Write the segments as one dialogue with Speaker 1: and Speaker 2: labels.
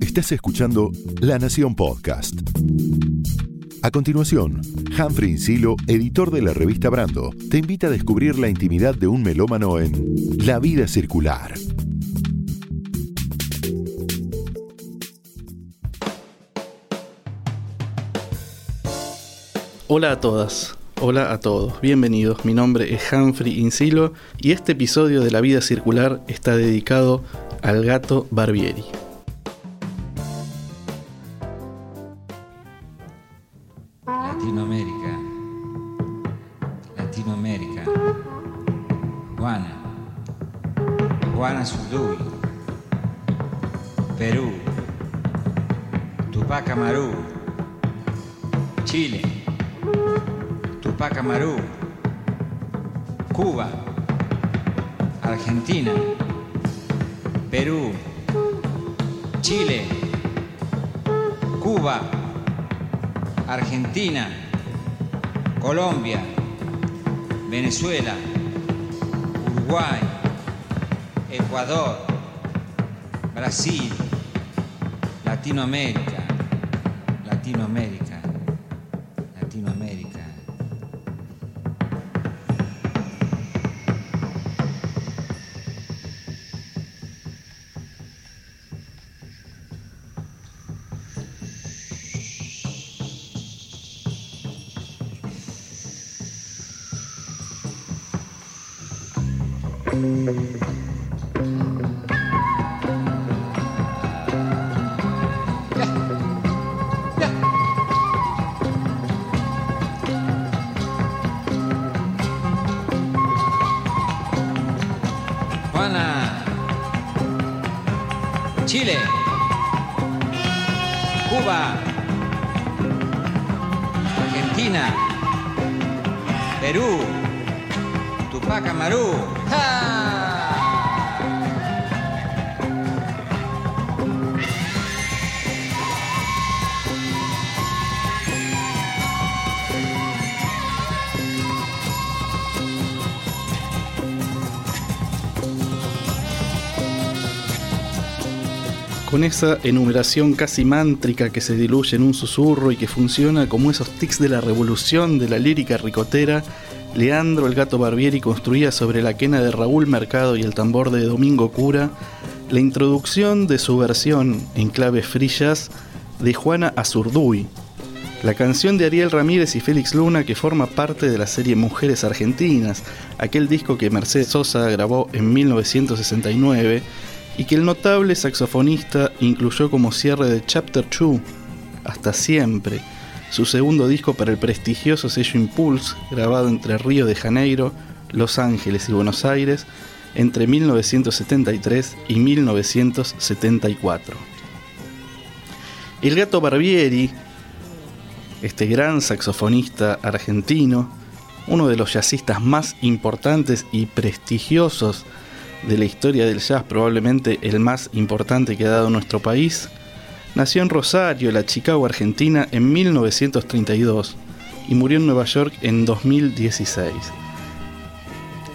Speaker 1: Estás escuchando La Nación Podcast. A continuación, Humphrey Insilo, editor de la revista Brando, te invita a descubrir la intimidad de un melómano en La vida circular.
Speaker 2: Hola a todas, hola a todos, bienvenidos. Mi nombre es Humphrey Insilo y este episodio de La vida circular está dedicado al gato Barbieri.
Speaker 3: Latinoamérica. Latinoamérica. Juana. Juana Zurduy. Perú. Tupac Amaru. Chile. Tupac Amaru. Cuba. Argentina. Argentina, Colombia, Venezuela, Uruguay, Ecuador, Brasil, Latinoamérica, Latinoamérica,
Speaker 2: Con esa enumeración casi mántrica que se diluye en un susurro y que funciona como esos tics de la revolución de la lírica ricotera, Leandro el gato Barbieri construía sobre la quena de Raúl Mercado y el tambor de Domingo Cura la introducción de su versión en claves frillas de Juana Azurduy, la canción de Ariel Ramírez y Félix Luna que forma parte de la serie Mujeres Argentinas, aquel disco que Mercedes Sosa grabó en 1969 y que el notable saxofonista incluyó como cierre de Chapter 2, Hasta Siempre, su segundo disco para el prestigioso sello Impulse, grabado entre Río de Janeiro, Los Ángeles y Buenos Aires entre 1973 y 1974. El gato Barbieri, este gran saxofonista argentino, uno de los jazzistas más importantes y prestigiosos de la historia del jazz, probablemente el más importante que ha dado nuestro país, nació en Rosario, la Chicago, Argentina, en 1932 y murió en Nueva York en 2016.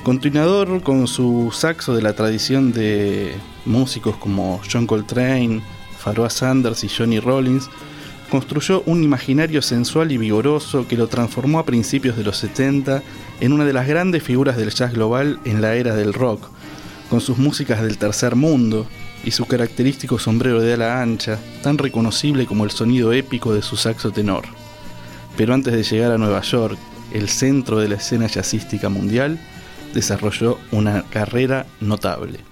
Speaker 2: Continuador con su saxo de la tradición de músicos como John Coltrane, Pharoah Sanders y Johnny Rollins, construyó un imaginario sensual y vigoroso que lo transformó a principios de los 70 en una de las grandes figuras del jazz global en la era del rock, con sus músicas del tercer mundo y su característico sombrero de ala ancha, tan reconocible como el sonido épico de su saxo tenor. Pero antes de llegar a Nueva York, el centro de la escena jazzística mundial, desarrolló una carrera notable.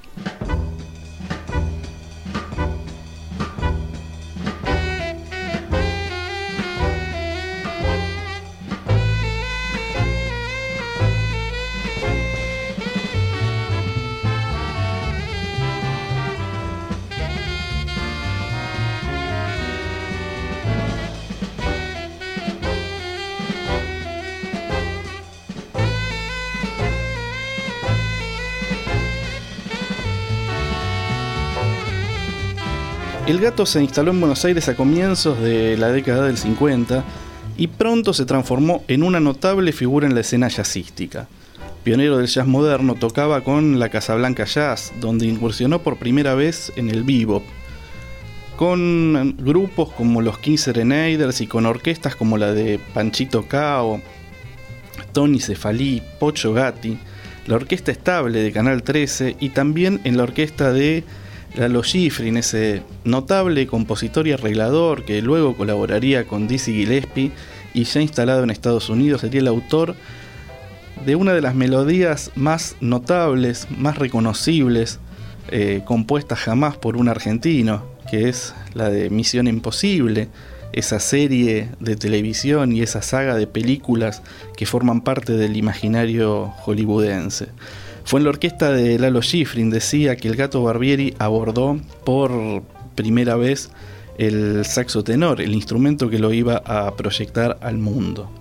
Speaker 2: El gato se instaló en Buenos Aires a comienzos de la década del 50 y pronto se transformó en una notable figura en la escena jazzística. Pionero del jazz moderno, tocaba con la Casablanca Jazz, donde incursionó por primera vez en el bebop, con grupos como los King Serenaders y con orquestas como la de Panchito Cao, Tony Cefalí, Pocho Gatti, la orquesta estable de Canal 13 y también en la orquesta de Lalo Schifrin, ese notable compositor y arreglador que luego colaboraría con Dizzy Gillespie y ya instalado en Estados Unidos, sería el autor de una de las melodías más notables, más reconocibles, eh, compuestas jamás por un argentino, que es la de Misión Imposible, esa serie de televisión y esa saga de películas que forman parte del imaginario hollywoodense. Fue en la orquesta de Lalo Schifrin, decía que el gato Barbieri abordó por primera vez el saxo tenor, el instrumento que lo iba a proyectar al mundo.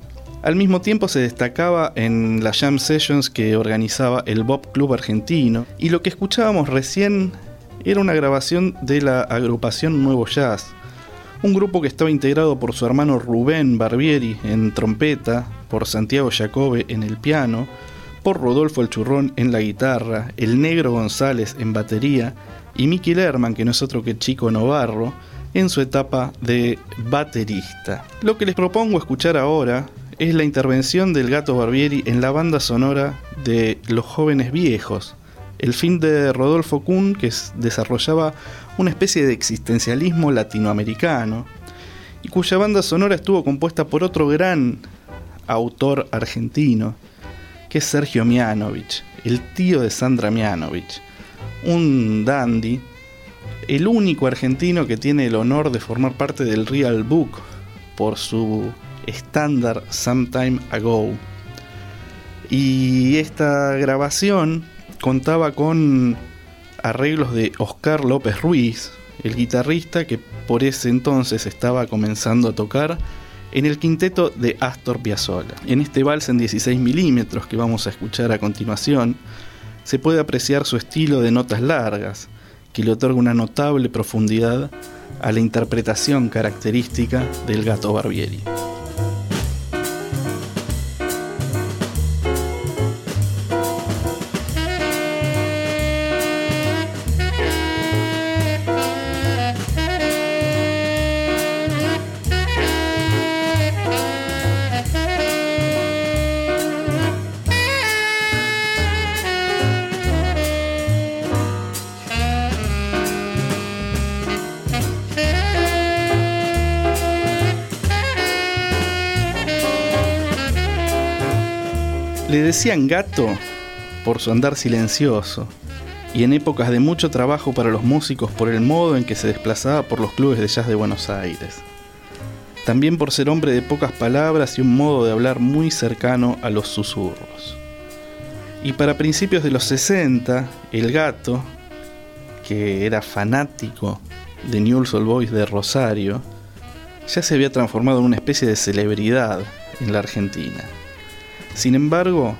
Speaker 2: Al mismo tiempo se destacaba en las jam sessions que organizaba el Bob Club argentino y lo que escuchábamos recién era una grabación de la agrupación Nuevo Jazz, un grupo que estaba integrado por su hermano Rubén Barbieri en trompeta, por Santiago Jacobe en el piano, por Rodolfo el Churrón en la guitarra, el Negro González en batería y Mickey Lerman, que no es otro que Chico Novarro, en su etapa de baterista. Lo que les propongo escuchar ahora es la intervención del gato Barbieri en la banda sonora de Los jóvenes viejos, el fin de Rodolfo Kuhn que desarrollaba una especie de existencialismo latinoamericano y cuya banda sonora estuvo compuesta por otro gran autor argentino, que es Sergio Mianovich, el tío de Sandra Mianovich, un dandy, el único argentino que tiene el honor de formar parte del Real Book por su estándar Sometime Ago. Y esta grabación contaba con arreglos de Oscar López Ruiz, el guitarrista que por ese entonces estaba comenzando a tocar en el quinteto de Astor Piazzolla. En este vals en 16 milímetros que vamos a escuchar a continuación, se puede apreciar su estilo de notas largas, que le otorga una notable profundidad a la interpretación característica del gato Barbieri. Decían gato por su andar silencioso y en épocas de mucho trabajo para los músicos por el modo en que se desplazaba por los clubes de jazz de Buenos Aires. También por ser hombre de pocas palabras y un modo de hablar muy cercano a los susurros. Y para principios de los 60, el gato, que era fanático de Newell's Old Boys de Rosario, ya se había transformado en una especie de celebridad en la Argentina. Sin embargo,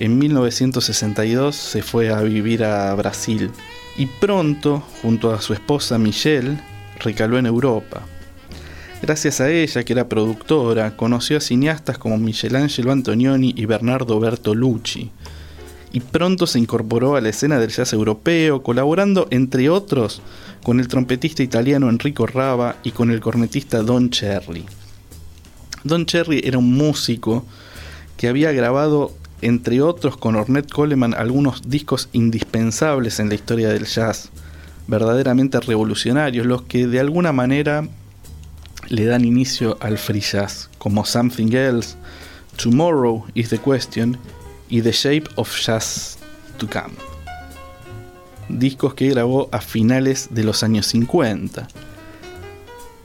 Speaker 2: en 1962 se fue a vivir a Brasil y pronto, junto a su esposa Michelle, recaló en Europa. Gracias a ella, que era productora, conoció a cineastas como Michelangelo Antonioni y Bernardo Bertolucci, y pronto se incorporó a la escena del jazz europeo, colaborando, entre otros, con el trompetista italiano Enrico Rava y con el cornetista Don Cherry. Don Cherry era un músico que había grabado, entre otros con Ornette Coleman, algunos discos indispensables en la historia del jazz, verdaderamente revolucionarios, los que de alguna manera le dan inicio al free jazz, como Something Else, Tomorrow is the Question y The Shape of Jazz to Come. Discos que grabó a finales de los años 50.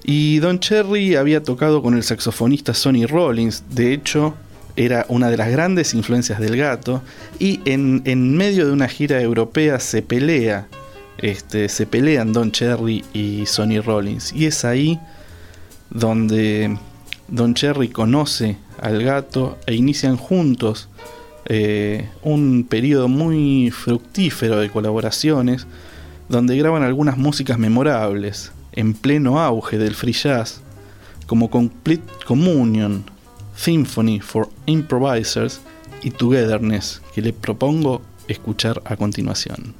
Speaker 2: Y Don Cherry había tocado con el saxofonista Sonny Rollins, de hecho, era una de las grandes influencias del gato y en, medio de una gira europea se pelea, este, se pelean Don Cherry y Sonny Rollins y es ahí donde Don Cherry conoce al gato e inician juntos eh, un periodo muy fructífero de colaboraciones donde graban algunas músicas memorables en pleno auge del free jazz como Complete Communion, Symphony for Improvisers y Togetherness, que le propongo escuchar a continuación.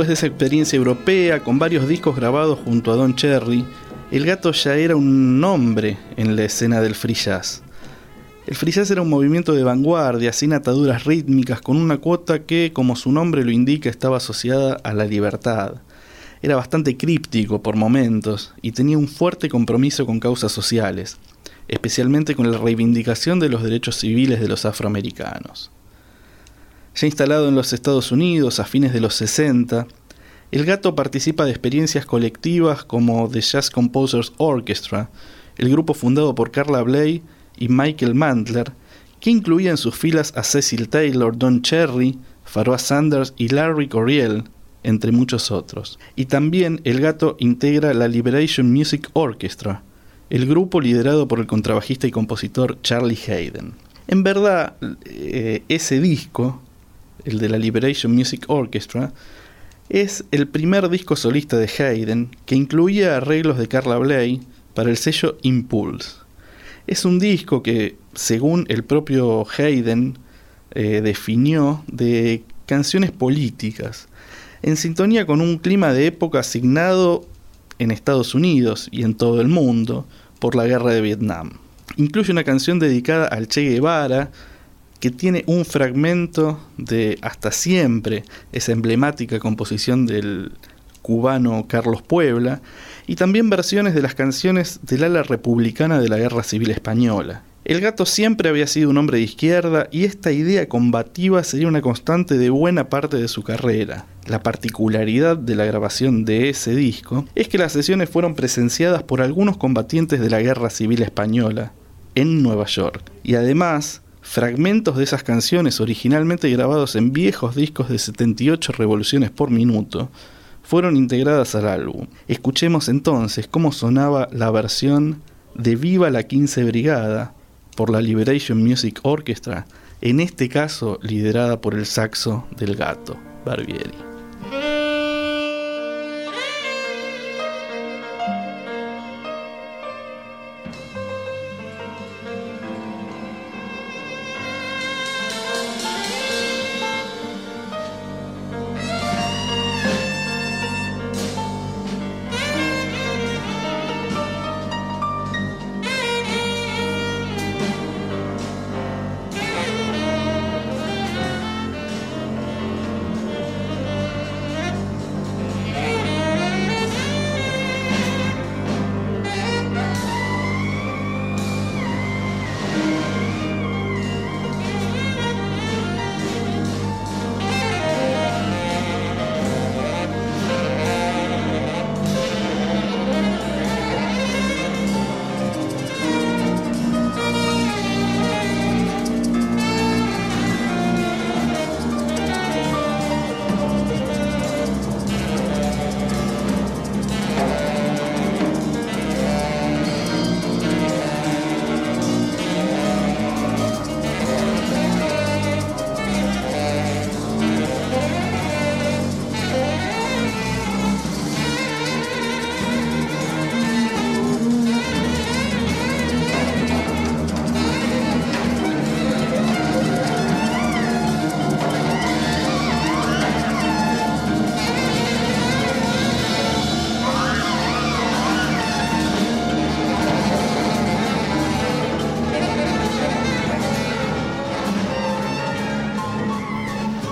Speaker 2: Después de esa experiencia europea, con varios discos grabados junto a Don Cherry, el gato ya era un nombre en la escena del free jazz. El free jazz era un movimiento de vanguardia, sin ataduras rítmicas, con una cuota que, como su nombre lo indica, estaba asociada a la libertad. Era bastante críptico por momentos y tenía un fuerte compromiso con causas sociales, especialmente con la reivindicación de los derechos civiles de los afroamericanos. Ya instalado en los Estados Unidos a fines de los 60, el gato participa de experiencias colectivas como The Jazz Composers Orchestra, el grupo fundado por Carla Bley y Michael Mandler, que incluía en sus filas a Cecil Taylor, Don Cherry, Pharoah Sanders y Larry Coryell, entre muchos otros. Y también el gato integra la Liberation Music Orchestra, el grupo liderado por el contrabajista y compositor Charlie Hayden. En verdad, eh, ese disco, el de la Liberation Music Orchestra, es el primer disco solista de Hayden que incluía arreglos de Carla Bley para el sello Impulse. Es un disco que, según el propio Hayden, eh, definió de canciones políticas, en sintonía con un clima de época asignado en Estados Unidos y en todo el mundo por la guerra de Vietnam. Incluye una canción dedicada al Che Guevara, que tiene un fragmento de Hasta siempre, esa emblemática composición del cubano Carlos Puebla, y también versiones de las canciones del ala republicana de la Guerra Civil Española. El gato siempre había sido un hombre de izquierda y esta idea combativa sería una constante de buena parte de su carrera. La particularidad de la grabación de ese disco es que las sesiones fueron presenciadas por algunos combatientes de la Guerra Civil Española en Nueva York. Y además, fragmentos de esas canciones originalmente grabados en viejos discos de 78 revoluciones por minuto fueron integradas al álbum. Escuchemos entonces cómo sonaba la versión de Viva la 15 Brigada por la Liberation Music Orchestra, en este caso liderada por el saxo del gato Barbieri.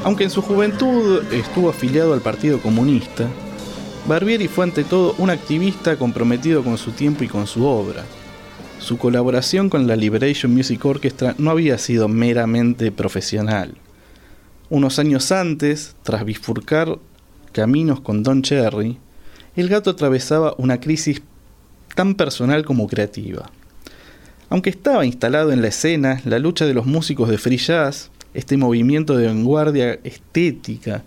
Speaker 2: Aunque en su juventud estuvo afiliado al Partido Comunista, Barbieri fue ante todo un activista comprometido con su tiempo y con su obra. Su colaboración con la Liberation Music Orchestra no había sido meramente profesional. Unos años antes, tras bifurcar caminos con Don Cherry, el gato atravesaba una crisis tan personal como creativa. Aunque estaba instalado en la escena, la lucha de los músicos de free jazz este movimiento de vanguardia estética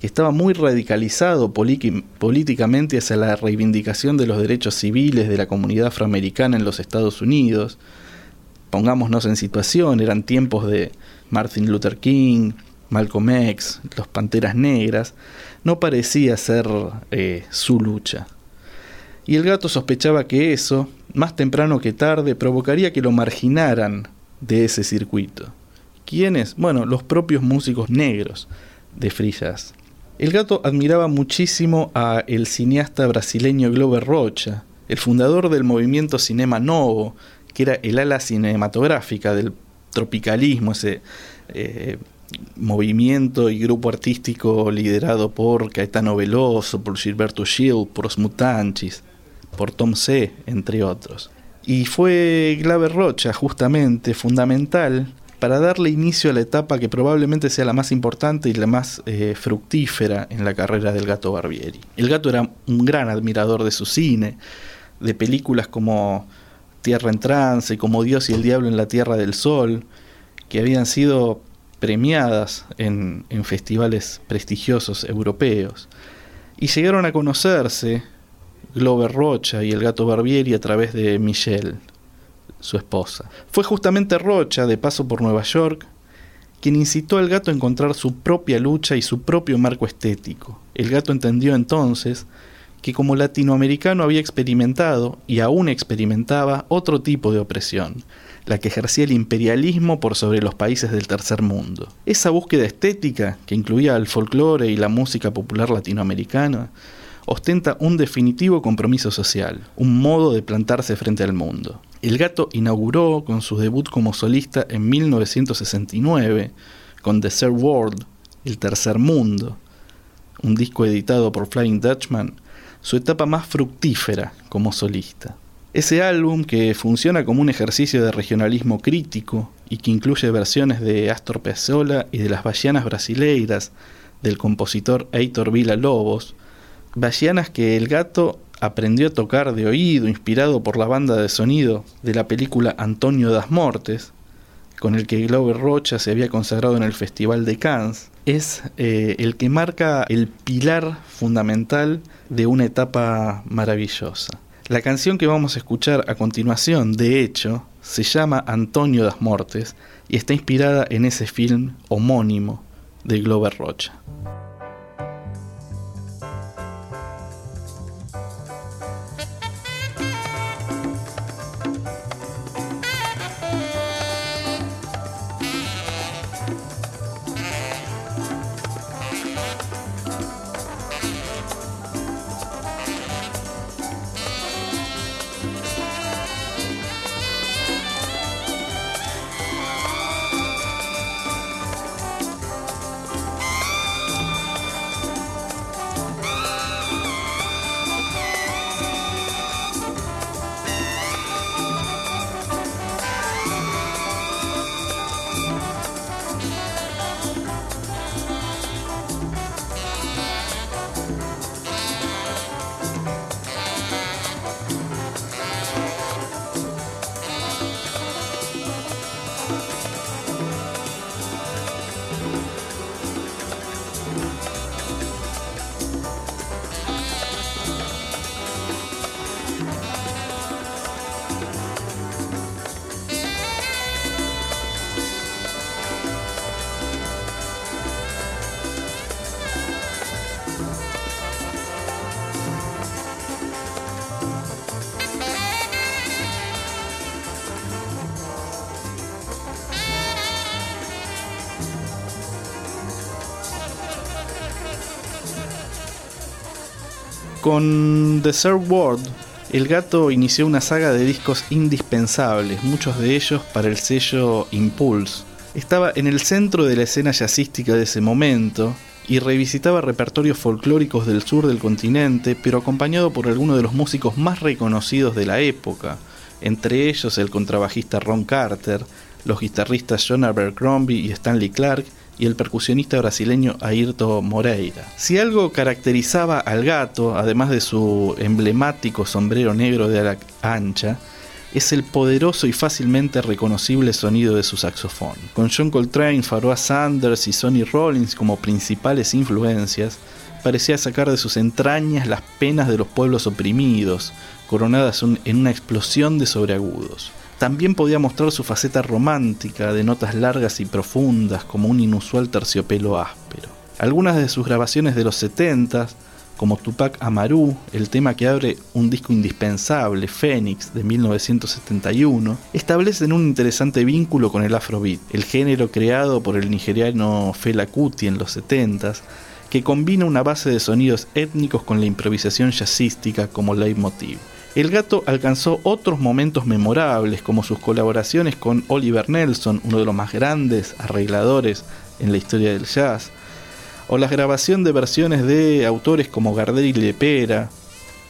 Speaker 2: que estaba muy radicalizado políticamente hacia la reivindicación de los derechos civiles de la comunidad afroamericana en los Estados Unidos. Pongámonos en situación, eran tiempos de Martin Luther King, Malcolm X, los Panteras Negras, no parecía ser eh, su lucha. Y el gato sospechaba que eso, más temprano que tarde, provocaría que lo marginaran de ese circuito. ¿Quiénes? Bueno, los propios músicos negros de free El gato admiraba muchísimo a el cineasta brasileño Glover Rocha, el fundador del movimiento Cinema Novo, que era el ala cinematográfica del tropicalismo, ese eh, movimiento y grupo artístico liderado por Caetano Veloso, por Gilberto Gil, por Os Mutantes, por Tom C., entre otros. Y fue Glover Rocha justamente fundamental para darle inicio a la etapa que probablemente sea la más importante y la más eh, fructífera en la carrera del gato Barbieri. El gato era un gran admirador de su cine, de películas como Tierra en Trance, como Dios y el Diablo en la Tierra del Sol, que habían sido premiadas en, en festivales prestigiosos europeos. Y llegaron a conocerse Glover Rocha y el gato Barbieri a través de Michelle, su esposa. Fue justamente Rocha, de paso por Nueva York, quien incitó al gato a encontrar su propia lucha y su propio marco estético. El gato entendió entonces que como latinoamericano había experimentado y aún experimentaba otro tipo de opresión, la que ejercía el imperialismo por sobre los países del tercer mundo. Esa búsqueda estética, que incluía el folclore y la música popular latinoamericana, ostenta un definitivo compromiso social, un modo de plantarse frente al mundo. El gato inauguró con su debut como solista en 1969 con The Third World, El Tercer Mundo, un disco editado por Flying Dutchman, su etapa más fructífera como solista. Ese álbum, que funciona como un ejercicio de regionalismo crítico y que incluye versiones de Astor Piazzolla y de las bahianas brasileiras del compositor Heitor Villa Lobos, bahianas que el gato aprendió a tocar de oído, inspirado por la banda de sonido de la película Antonio das Mortes, con el que Glover Rocha se había consagrado en el Festival de Cannes, es eh, el que marca el pilar fundamental de una etapa maravillosa. La canción que vamos a escuchar a continuación, de hecho, se llama Antonio das Mortes y está inspirada en ese film homónimo de Glover Rocha. Con The Third World, el gato inició una saga de discos indispensables, muchos de ellos para el sello Impulse. Estaba en el centro de la escena jazzística de ese momento y revisitaba repertorios folclóricos del sur del continente, pero acompañado por algunos de los músicos más reconocidos de la época, entre ellos el contrabajista Ron Carter, los guitarristas John Abercrombie y Stanley Clark, y el percusionista brasileño Ayrton Moreira. Si algo caracterizaba al gato, además de su emblemático sombrero negro de ala ancha, es el poderoso y fácilmente reconocible sonido de su saxofón. Con John Coltrane, Pharoah Sanders y Sonny Rollins como principales influencias, parecía sacar de sus entrañas las penas de los pueblos oprimidos, coronadas en una explosión de sobreagudos. También podía mostrar su faceta romántica de notas largas y profundas como un inusual terciopelo áspero. Algunas de sus grabaciones de los 70 como Tupac Amaru, el tema que abre un disco indispensable, Phoenix, de 1971, establecen un interesante vínculo con el afrobeat, el género creado por el nigeriano Fela Kuti en los 70 que combina una base de sonidos étnicos con la improvisación jazzística como leitmotiv. El gato alcanzó otros momentos memorables como sus colaboraciones con Oliver Nelson, uno de los más grandes arregladores en la historia del jazz, o la grabación de versiones de autores como Gardel y Lepera.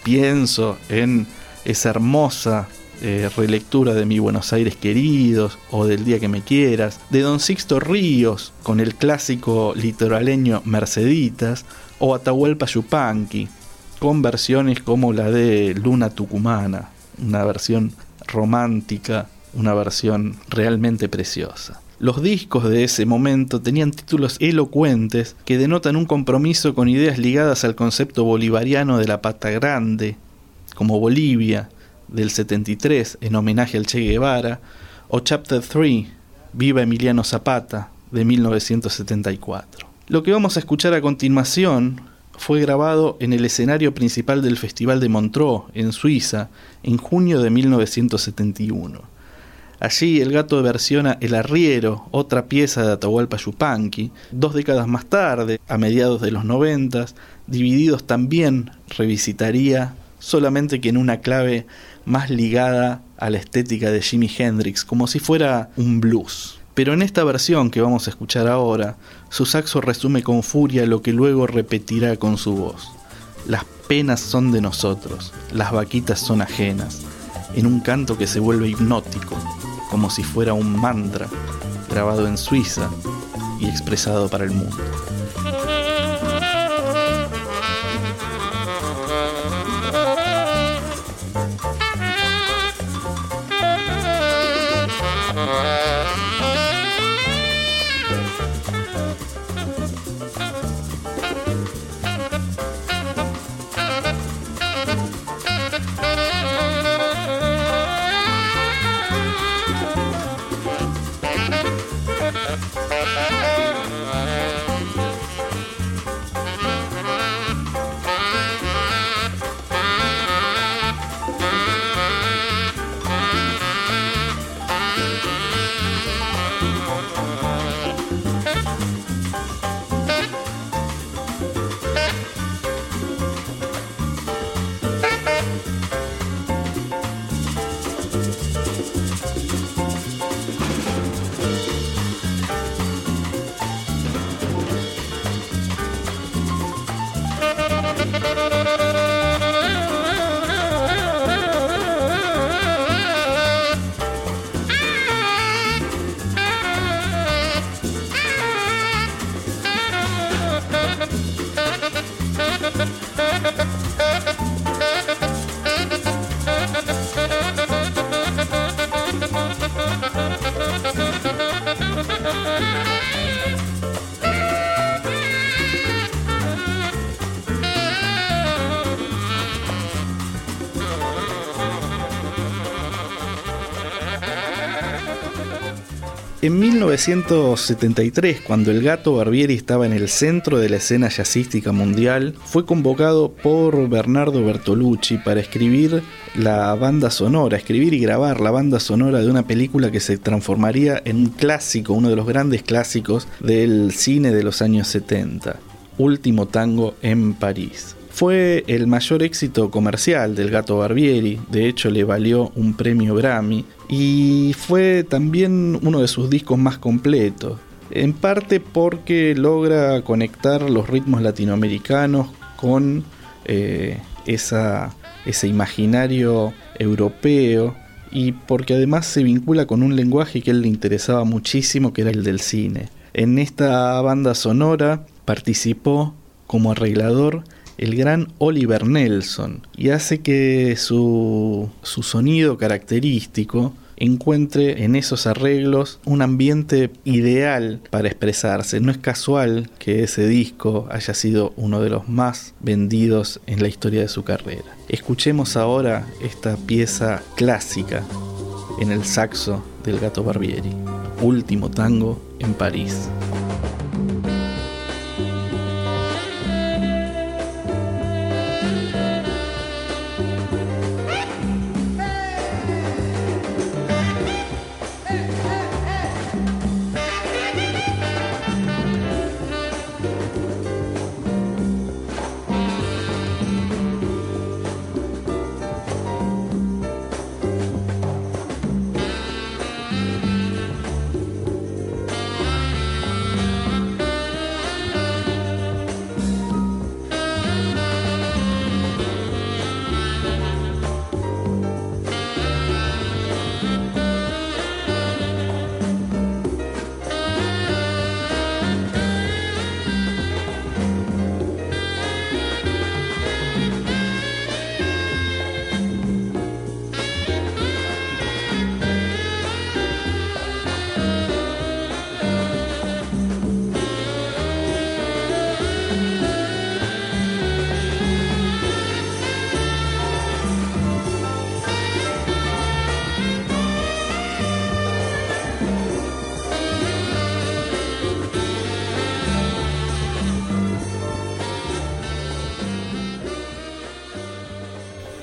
Speaker 2: Pienso en esa hermosa eh, relectura de Mi Buenos Aires Queridos o del Día que me quieras, de Don Sixto Ríos con el clásico litoraleño Merceditas o Atahualpa Yupanqui con versiones como la de Luna Tucumana, una versión romántica, una versión realmente preciosa. Los discos de ese momento tenían títulos elocuentes que denotan un compromiso con ideas ligadas al concepto bolivariano de la pata grande, como Bolivia, del 73, en homenaje al Che Guevara, o Chapter 3, Viva Emiliano Zapata, de 1974. Lo que vamos a escuchar a continuación fue grabado en el escenario principal del Festival de Montreux, en Suiza, en junio de 1971. Allí el gato versiona El Arriero, otra pieza de Atahualpa Yupanqui, dos décadas más tarde, a mediados de los noventas, Divididos también revisitaría, solamente que en una clave más ligada a la estética de Jimi Hendrix, como si fuera un blues. Pero en esta versión que vamos a escuchar ahora, su saxo resume con furia lo que luego repetirá con su voz. Las penas son de nosotros, las vaquitas son ajenas, en un canto que se vuelve hipnótico, como si fuera un mantra, grabado en Suiza y expresado para el mundo. En 1973, cuando el gato Barbieri estaba en el centro de la escena jazzística mundial, fue convocado por Bernardo Bertolucci para escribir la banda sonora, escribir y grabar la banda sonora de una película que se transformaría en un clásico, uno de los grandes clásicos del cine de los años 70, Último Tango en París. Fue el mayor éxito comercial del gato Barbieri, de hecho le valió un premio Grammy y fue también uno de sus discos más completos, en parte porque logra conectar los ritmos latinoamericanos con eh, ese imaginario europeo y porque además se vincula con un lenguaje que a él le interesaba muchísimo, que era el del cine. En esta banda sonora participó como arreglador el gran Oliver Nelson y hace que su, su sonido característico encuentre en esos arreglos un ambiente ideal para expresarse. No es casual que ese disco haya sido uno de los más vendidos en la historia de su carrera. Escuchemos ahora esta pieza clásica en el saxo del gato Barbieri, Último Tango en París.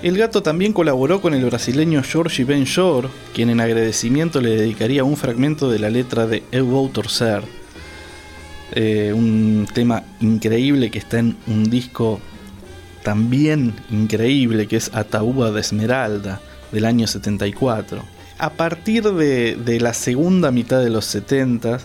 Speaker 2: El gato también colaboró con el brasileño Jorge Ben Shore, quien en agradecimiento le dedicaría un fragmento de la letra de Eu Vou eh, un tema increíble que está en un disco también increíble que es Ataúba de Esmeralda del año 74. A partir de, de la segunda mitad de los 70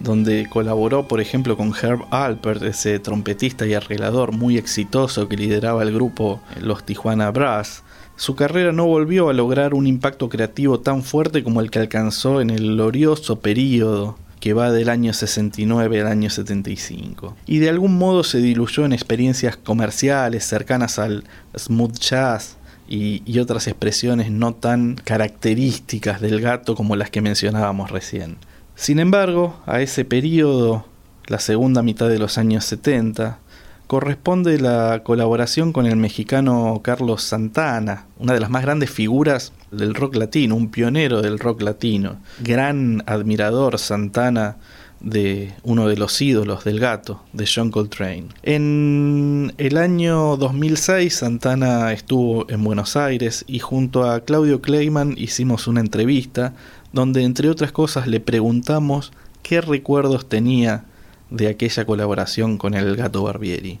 Speaker 2: donde colaboró por ejemplo con Herb Alpert, ese trompetista y arreglador muy exitoso que lideraba el grupo Los Tijuana Brass, su carrera no volvió a lograr un impacto creativo tan fuerte como el que alcanzó en el glorioso período que va del año 69 al año 75. Y de algún modo se diluyó en experiencias comerciales cercanas al smooth jazz y, y, otras expresiones no tan características del gato como las que mencionábamos recién. Sin embargo, a ese periodo, la segunda mitad de los años 70, corresponde la colaboración con el mexicano Carlos Santana, una de las más grandes figuras del rock latino, un pionero del rock latino, gran admirador Santana de uno de los ídolos del gato, de John Coltrane. En el año 2006 Santana estuvo en Buenos Aires y junto a Claudio Kleiman hicimos una entrevista donde entre otras cosas le preguntamos qué recuerdos tenía de aquella colaboración con el gato Barbieri.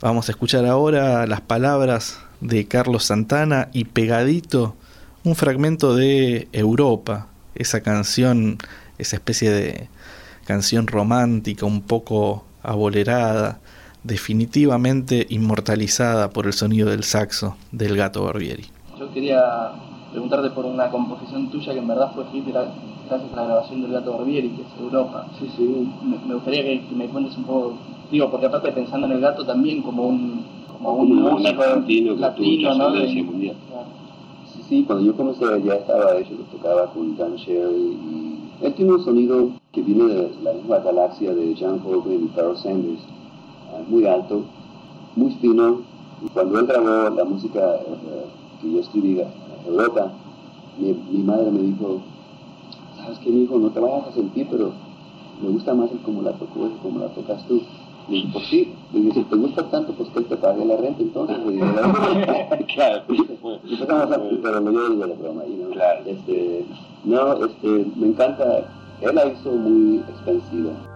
Speaker 2: Vamos a escuchar ahora las palabras de Carlos Santana y pegadito un fragmento de Europa, esa canción, esa especie de canción romántica un poco abolerada, definitivamente inmortalizada por el sonido del saxo del gato Barbieri.
Speaker 4: Yo quería preguntarte por una composición tuya que en verdad fue hit gracias a la grabación del Gato Barbieri, que es Europa.
Speaker 5: Sí, sí.
Speaker 4: Me, gustaría que, me cuentes un poco, digo, porque aparte pensando en el gato también como un,
Speaker 5: como un músico latino, latino ¿no? De, mundial. Sí, sí, cuando yo comencé ya estaba hecho, lo tocaba con Dan Sherry y él tiene un sonido que viene de la misma galaxia de John Coltrane y Carl Sanders, ah, muy alto, muy fino, y cuando él grabó la música eh, que yo escribí Europa, mi, mi, madre me dijo, ¿sabes qué, hijo? No te vayas a sentir, pero me gusta más el cómo la tocó, el cómo la tocas tú. Le dije, pues sí, le dije, si te gusta tanto, pues que él te pague la renta entonces. claro, empezamos a, pero me dio de la broma ahí, ¿no? Claro. Este, no, este, me encanta, él la hizo muy expansiva.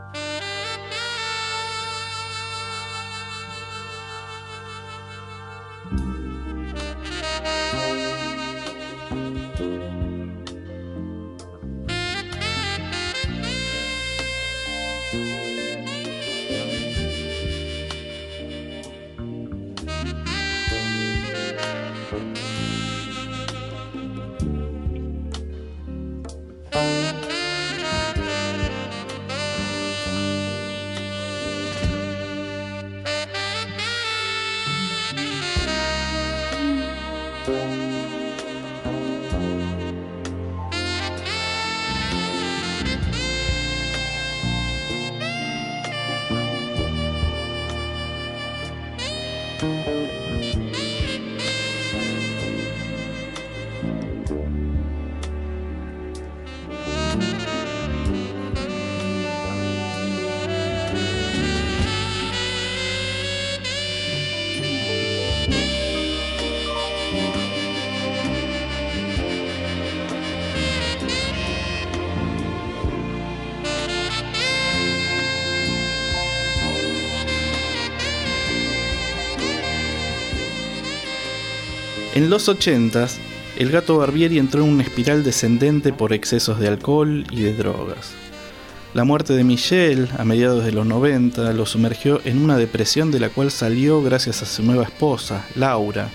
Speaker 2: En los 80 el gato Barbieri entró en una espiral descendente por excesos de alcohol y de drogas. La muerte de Michelle a mediados de los 90 lo sumergió en una depresión de la cual salió gracias a su nueva esposa, Laura,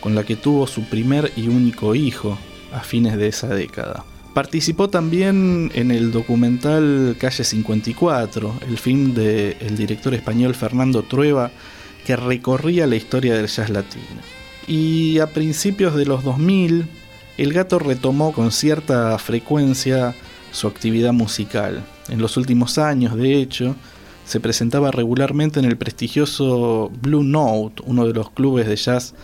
Speaker 2: con la que tuvo su primer y único hijo a fines de esa década. Participó también en el documental Calle 54, el film del director español Fernando Trueba, que recorría la historia del jazz latino y a principios de los 2000 el gato retomó con cierta frecuencia su actividad musical. En los últimos años, de hecho, se presentaba regularmente en el prestigioso Blue Note, uno de los clubes de jazz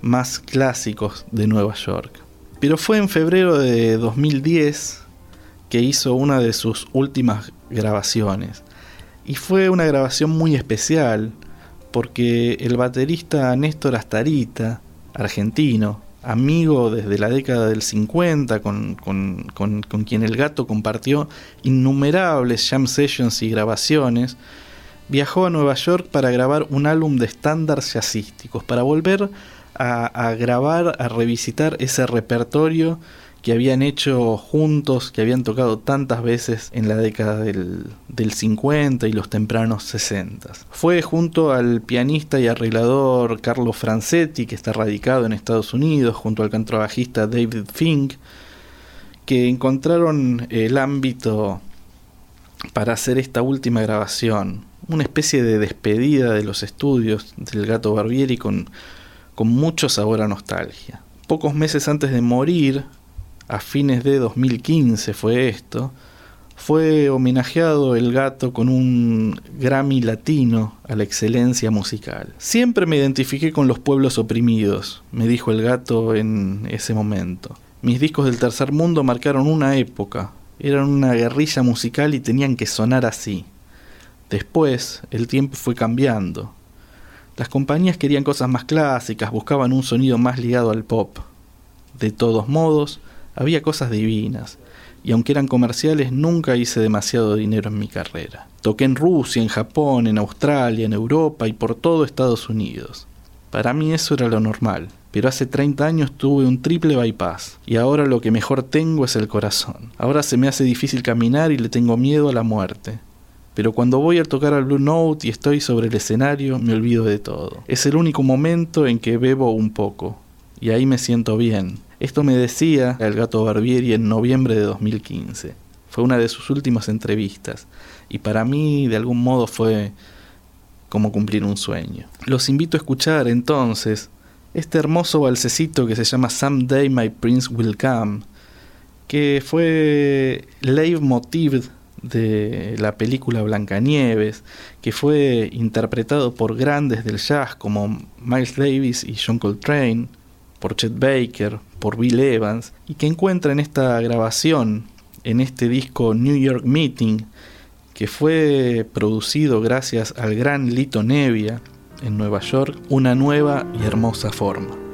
Speaker 2: más clásicos de Nueva York. Pero fue en febrero de 2010 que hizo una de sus últimas grabaciones. Y fue una grabación muy especial porque el baterista Néstor Astarita argentino, amigo desde la década del 50, con, quien el gato compartió innumerables jam sessions y grabaciones, viajó a Nueva York para grabar un álbum de estándares jazzísticos, para volver a, grabar, a revisitar ese repertorio que habían hecho juntos, que habían tocado tantas veces en la década del, del 50 y los tempranos 60. Fue junto al pianista y arreglador Carlo Francetti, que está radicado en Estados Unidos, junto al contrabajista David Fink, que encontraron el ámbito para hacer esta última grabación, una especie de despedida de los estudios del gato Barbieri con mucho sabor a nostalgia. Pocos meses antes de morir, a fines de 2015 fue esto, fue homenajeado el gato con un Grammy latino a la excelencia musical. Siempre me identifiqué con los pueblos oprimidos, me dijo el gato en ese momento. Mis discos del tercer mundo marcaron una época, eran una guerrilla musical y tenían que sonar así. Después, el tiempo fue cambiando. Las compañías querían cosas más clásicas, buscaban un sonido más ligado al pop. De todos modos, había cosas divinas, y aunque eran comerciales nunca hice demasiado dinero en mi carrera. Toqué en Rusia, en Japón, en Australia, en Europa y por todo Estados Unidos. Para mí eso era lo normal, pero hace 30 años tuve un triple bypass y ahora lo que mejor tengo es el corazón. Ahora se me hace difícil caminar y le tengo miedo a la muerte. Pero cuando voy a tocar al Blue Note y estoy sobre el escenario me olvido de todo. Es el único momento en que bebo un poco y ahí me siento bien. Esto me decía el gato Barbieri en noviembre de 2015. Fue una de sus últimas entrevistas y para mí de algún modo fue como cumplir un sueño. Los invito a escuchar entonces este hermoso balsecito que se llama Someday My Prince Will Come, que fue leitmotiv de la película Blancanieves, que fue interpretado por grandes del jazz como Miles Davis y John Coltrane, por Chet Baker, por Bill Evans, y que encuentra en esta grabación, en este disco New York Meeting, que fue producido gracias al gran Lito Nevia en Nueva York, una nueva y hermosa forma.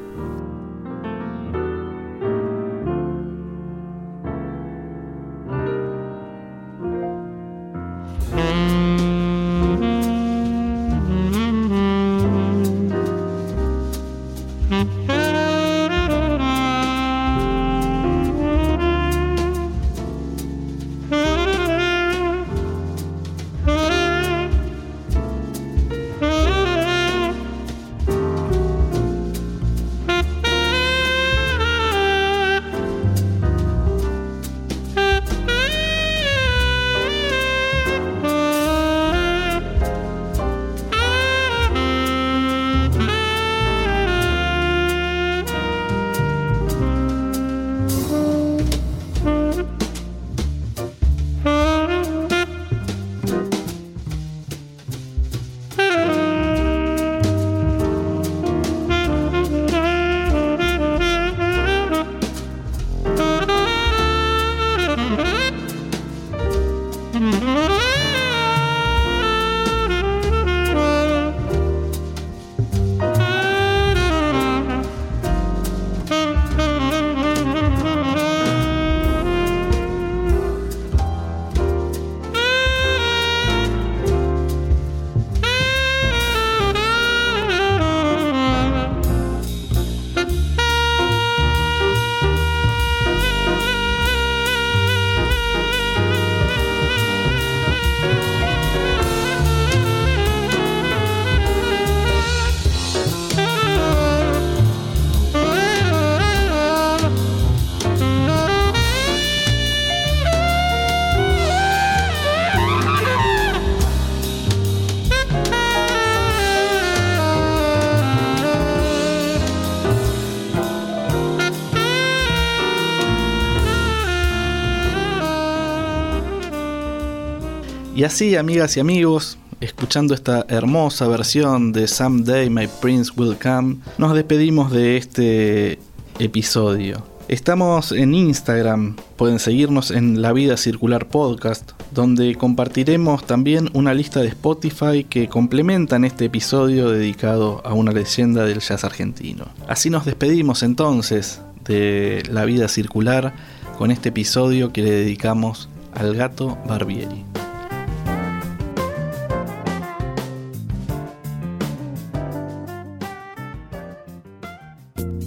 Speaker 2: Y así, amigas y amigos, escuchando esta hermosa versión de Someday My Prince Will Come, nos despedimos de este episodio. Estamos en Instagram, pueden seguirnos en La Vida Circular Podcast, donde compartiremos también una lista de Spotify que complementan este episodio dedicado a una leyenda del jazz argentino. Así nos despedimos entonces de La vida circular con este episodio que le dedicamos al gato Barbieri.